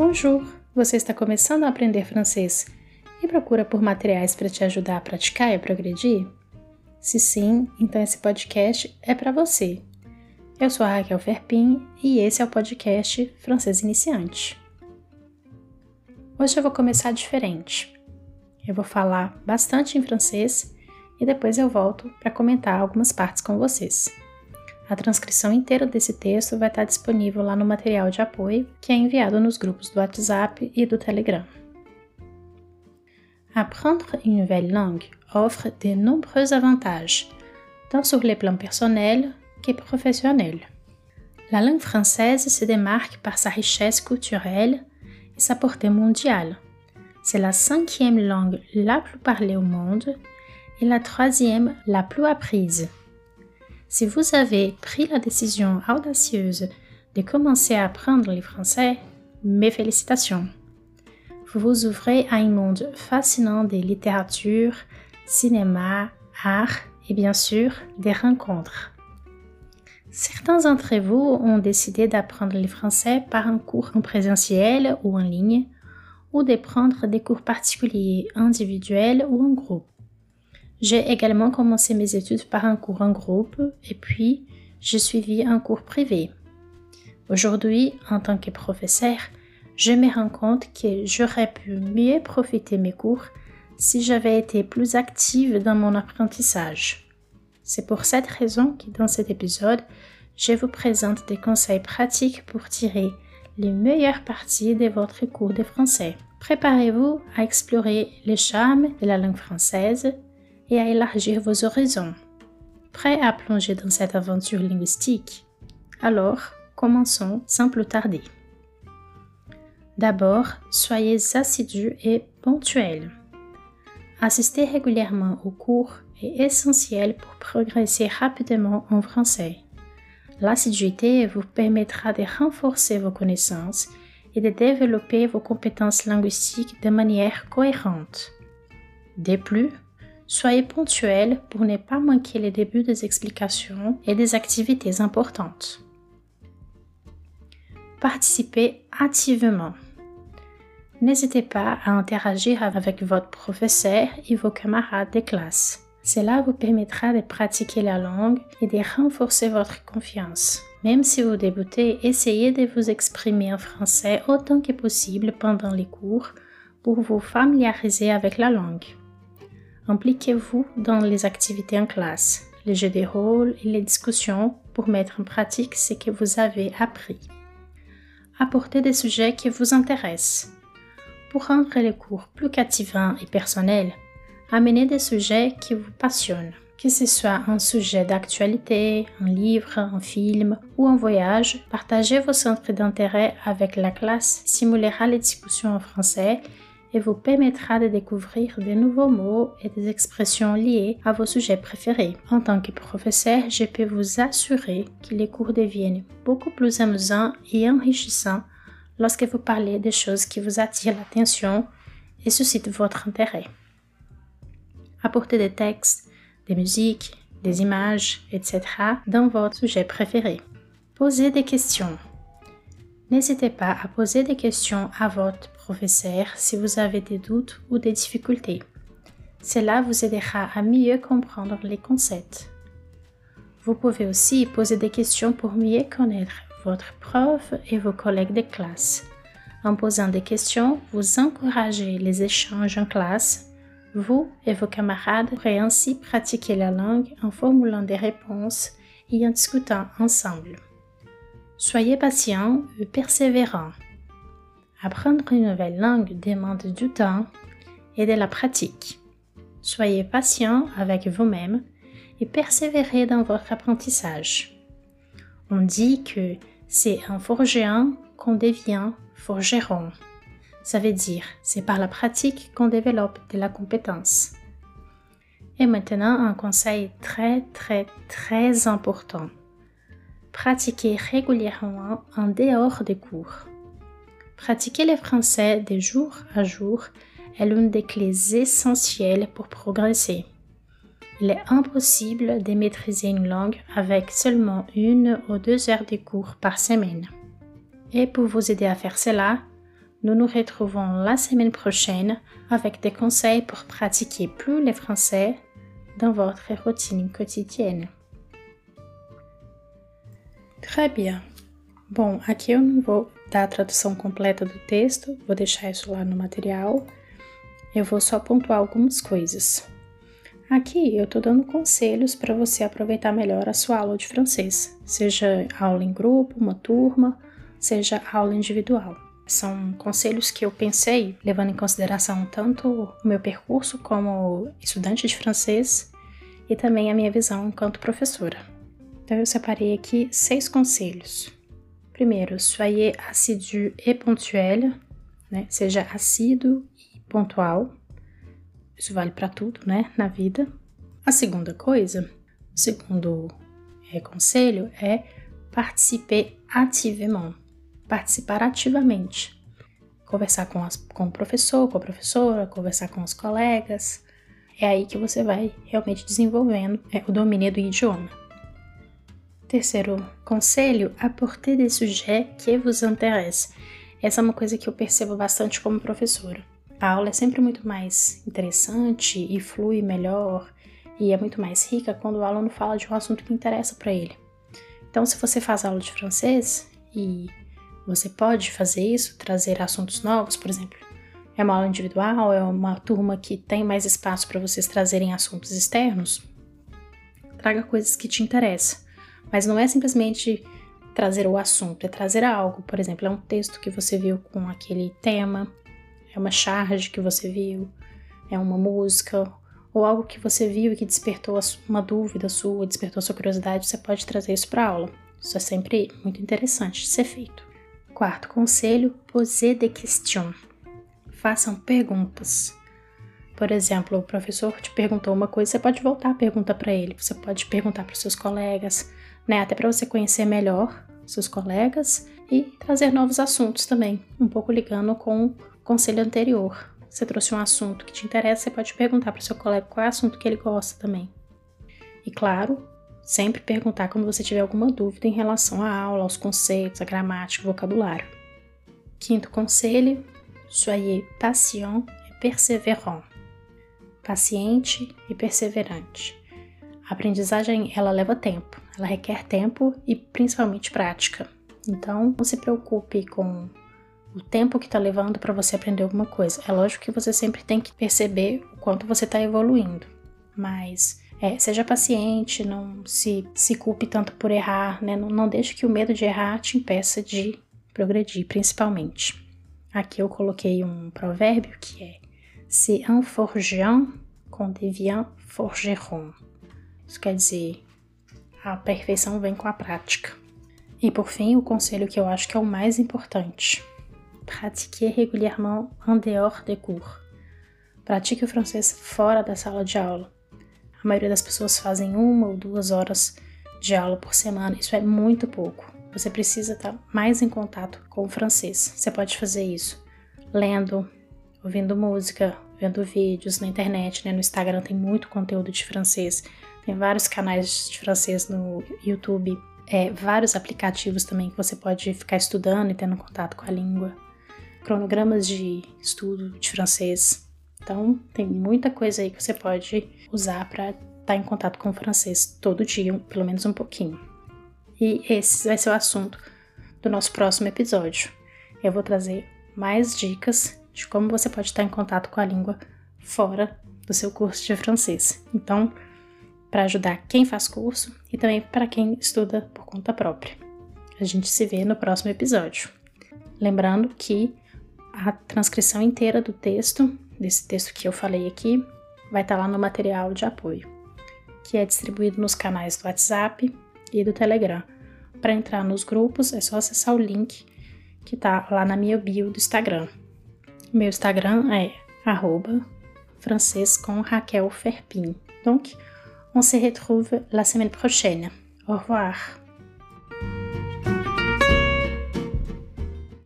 Bonjour! Você está começando a aprender francês e procura por materiais para te ajudar a praticar e a progredir? Se sim, então esse podcast é para você. Eu sou a Raquel Ferpin e esse é o podcast Francês Iniciante. Hoje eu vou começar diferente. Eu vou falar bastante em francês e depois eu volto para comentar algumas partes com vocês. A transcrição inteira desse texto vai estar disponível lá no material de apoio que é enviado nos grupos do WhatsApp e do Telegram. Apprendre une nouvelle langue offre de nombreux avantages, tant sur le plan personnel que professionnel. La langue française se démarque par sa richesse culturelle et sa portée mondiale. C'est la cinquième langue la plus parlée au monde et la troisième la plus apprise. Si vous avez pris la décision audacieuse de commencer à apprendre le français, mes félicitations. Vous vous ouvrez à un monde fascinant de littérature, cinéma, art et bien sûr des rencontres. Certains d'entre vous ont décidé d'apprendre le français par un cours en présentiel ou en ligne, ou de prendre des cours particuliers individuels ou en groupe. J'ai également commencé mes études par un cours en groupe et puis j'ai suivi un cours privé. Aujourd'hui, en tant que professeur, je me rends compte que j'aurais pu mieux profiter mes cours si j'avais été plus active dans mon apprentissage. C'est pour cette raison que dans cet épisode, je vous présente des conseils pratiques pour tirer les meilleures parties de votre cours de français. Préparez-vous à explorer les charmes de la langue française et à élargir vos horizons. Prêt à plonger dans cette aventure linguistique? Alors, commençons sans plus tarder. D'abord, soyez assidus et ponctuels. Assister régulièrement aux cours est essentiel pour progresser rapidement en français. L'assiduité vous permettra de renforcer vos connaissances et de développer vos compétences linguistiques de manière cohérente. De plus, Soyez ponctuel pour ne pas manquer les débuts des explications et des activités importantes. Participez activement. N'hésitez pas à interagir avec votre professeur et vos camarades de classe. Cela vous permettra de pratiquer la langue et de renforcer votre confiance. Même si vous débutez, essayez de vous exprimer en français autant que possible pendant les cours pour vous familiariser avec la langue. Impliquez-vous dans les activités en classe, les jeux de rôle et les discussions pour mettre en pratique ce que vous avez appris. Apportez des sujets qui vous intéressent. Pour rendre les cours plus captivants et personnels, amenez des sujets qui vous passionnent. Que ce soit un sujet d'actualité, un livre, un film ou un voyage, partagez vos centres d'intérêt avec la classe simulera les discussions en français et vous permettra de découvrir de nouveaux mots et des expressions liées à vos sujets préférés. En tant que professeur, je peux vous assurer que les cours deviennent beaucoup plus amusants et enrichissants lorsque vous parlez des choses qui vous attirent l'attention et suscitent votre intérêt. Apportez des textes, des musiques, des images, etc. dans votre sujet préféré. Posez des questions. N'hésitez pas à poser des questions à votre professeur si vous avez des doutes ou des difficultés. Cela vous aidera à mieux comprendre les concepts. Vous pouvez aussi poser des questions pour mieux connaître votre prof et vos collègues de classe. En posant des questions, vous encouragez les échanges en classe. Vous et vos camarades pourrez ainsi pratiquer la langue en formulant des réponses et en discutant ensemble. Soyez patient et persévérant. Apprendre une nouvelle langue demande du temps et de la pratique. Soyez patient avec vous-même et persévérez dans votre apprentissage. On dit que c'est en forgeant qu'on devient forgeron. Ça veut dire c'est par la pratique qu'on développe de la compétence. Et maintenant, un conseil très très très important pratiquer régulièrement en dehors des cours. Pratiquer le français de jour à jour est l'une des clés essentielles pour progresser. Il est impossible de maîtriser une langue avec seulement une ou deux heures de cours par semaine. Et pour vous aider à faire cela, Nous nous retrouvons la semaine prochaine avec des conseils pour pratiquer plus le français dans votre routine quotidienne. Très bien. Bom, aqui eu não vou dar a tradução completa do texto, vou deixar isso lá no material. Eu vou só pontuar algumas coisas. Aqui eu estou dando conselhos para você aproveitar melhor a sua aula de francês, seja aula em grupo, uma turma, seja aula individual. São conselhos que eu pensei levando em consideração tanto o meu percurso como estudante de francês e também a minha visão enquanto professora. Então eu separei aqui seis conselhos. Primeiro, soyez assidu et ponctuel, né? Seja assíduo e pontual. Isso vale para tudo, né, na vida. A segunda coisa, o segundo é, conselho é participer ativement, participar ativamente. Conversar com, as, com o professor, com a professora, conversar com os colegas. É aí que você vai realmente desenvolvendo é, o domínio do idioma. Terceiro conselho, apporter des sujets que vous intéressent. Essa é uma coisa que eu percebo bastante como professora. A aula é sempre muito mais interessante e flui melhor e é muito mais rica quando o aluno fala de um assunto que interessa para ele. Então, se você faz aula de francês e você pode fazer isso, trazer assuntos novos, por exemplo, é uma aula individual, é uma turma que tem mais espaço para vocês trazerem assuntos externos, traga coisas que te interessam. Mas não é simplesmente trazer o assunto, é trazer algo. Por exemplo, é um texto que você viu com aquele tema, é uma charge que você viu, é uma música ou algo que você viu e que despertou uma dúvida sua, despertou sua curiosidade, você pode trazer isso para aula. Isso é sempre muito interessante de ser feito. Quarto conselho: poser des questions. Façam perguntas. Por exemplo, o professor te perguntou uma coisa, você pode voltar a pergunta para ele. Você pode perguntar para os seus colegas, né? Até para você conhecer melhor seus colegas e trazer novos assuntos também, um pouco ligando com conselho anterior. Você trouxe um assunto que te interessa, você pode perguntar para o seu colega qual é o assunto que ele gosta também. E claro, sempre perguntar quando você tiver alguma dúvida em relação à aula, aos conceitos, à gramática, vocabulário. Quinto conselho: soyez patient et persévérant. Paciente e perseverante. A aprendizagem ela leva tempo, ela requer tempo e principalmente prática. Então, não se preocupe com o tempo que está levando para você aprender alguma coisa. É lógico que você sempre tem que perceber o quanto você está evoluindo, mas é, seja paciente, não se, se culpe tanto por errar, né? não, não deixe que o medo de errar te impeça de progredir, principalmente. Aqui eu coloquei um provérbio que é C'est un forgeant qu'on devient forgeron. Isso quer dizer, a perfeição vem com a prática. E por fim, o conselho que eu acho que é o mais importante pratiquer régulièrement en dehors des cours. Pratique o francês fora da sala de aula. A maioria das pessoas fazem uma ou duas horas de aula por semana, isso é muito pouco. Você precisa estar mais em contato com o francês. Você pode fazer isso lendo, ouvindo música, vendo vídeos na internet, né? No Instagram tem muito conteúdo de francês. Tem vários canais de francês no YouTube, é, vários aplicativos também que você pode ficar estudando e tendo contato com a língua cronogramas de estudo de francês. Então, tem muita coisa aí que você pode usar para estar tá em contato com o francês todo dia, pelo menos um pouquinho. E esse vai ser o assunto do nosso próximo episódio. Eu vou trazer mais dicas de como você pode estar em contato com a língua fora do seu curso de francês. Então, para ajudar quem faz curso e também para quem estuda por conta própria. A gente se vê no próximo episódio. Lembrando que a transcrição inteira do texto, desse texto que eu falei aqui, vai estar tá lá no material de apoio, que é distribuído nos canais do WhatsApp e do Telegram. Para entrar nos grupos é só acessar o link que está lá na minha bio do Instagram. Meu Instagram é francês com Raquel Ferpin. Donc, on se retrouve la semaine prochaine. Au revoir.